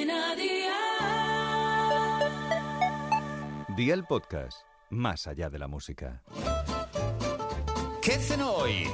Cadena Dial. Día el podcast, más allá de la música. ¿Qué cenó hoy?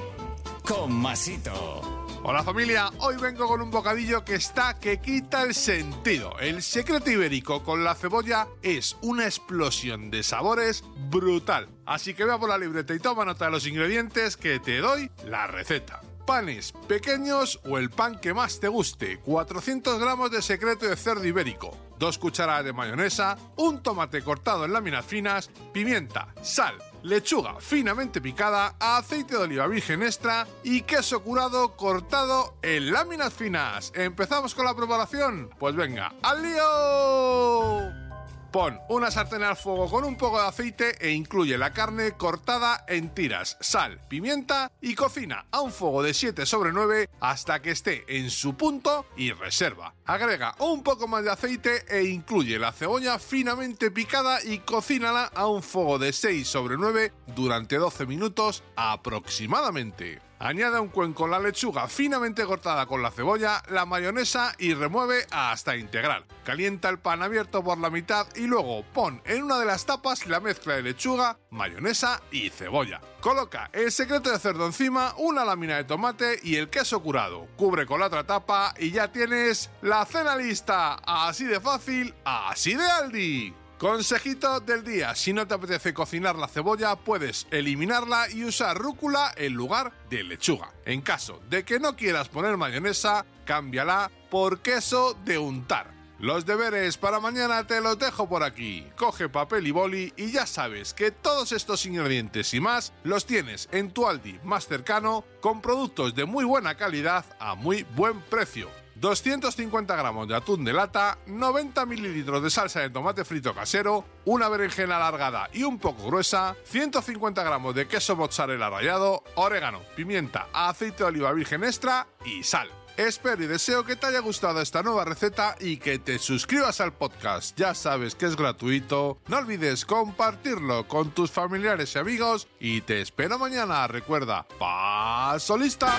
Con Masito. Hola familia, hoy vengo con un bocadillo que está que quita el sentido. El secreto ibérico con la cebolla es una explosión de sabores brutal. Así que vea por la libreta y toma nota de los ingredientes que te doy la receta. Panes pequeños o el pan que más te guste, 400 gramos de secreto de cerdo ibérico, 2 cucharadas de mayonesa, un tomate cortado en láminas finas, pimienta, sal, lechuga finamente picada, aceite de oliva virgen extra y queso curado cortado en láminas finas. ¿Empezamos con la preparación? Pues venga, ¡al lío! Pon una sartén al fuego con un poco de aceite e incluye la carne cortada en tiras, sal, pimienta y cocina a un fuego de 7 sobre 9 hasta que esté en su punto y reserva. Agrega un poco más de aceite e incluye la cebolla finamente picada y cocínala a un fuego de 6 sobre 9 durante 12 minutos aproximadamente. Añade un cuenco la lechuga finamente cortada con la cebolla, la mayonesa y remueve hasta integrar. Calienta el pan abierto por la mitad y luego pon en una de las tapas la mezcla de lechuga, mayonesa y cebolla. Coloca el secreto de cerdo encima, una lámina de tomate y el queso curado. Cubre con la otra tapa y ya tienes la cena lista. Así de fácil, así de Aldi. Consejito del día, si no te apetece cocinar la cebolla, puedes eliminarla y usar rúcula en lugar de lechuga. En caso de que no quieras poner mayonesa, cámbiala por queso de untar. Los deberes para mañana te los dejo por aquí. Coge papel y boli y ya sabes que todos estos ingredientes y más los tienes en tu Aldi más cercano con productos de muy buena calidad a muy buen precio. 250 gramos de atún de lata, 90 mililitros de salsa de tomate frito casero, una berenjena alargada y un poco gruesa, 150 gramos de queso mozzarella rallado, orégano, pimienta, aceite de oliva virgen extra y sal. Espero y deseo que te haya gustado esta nueva receta y que te suscribas al podcast. Ya sabes que es gratuito. No olvides compartirlo con tus familiares y amigos y te espero mañana. Recuerda, paso lista.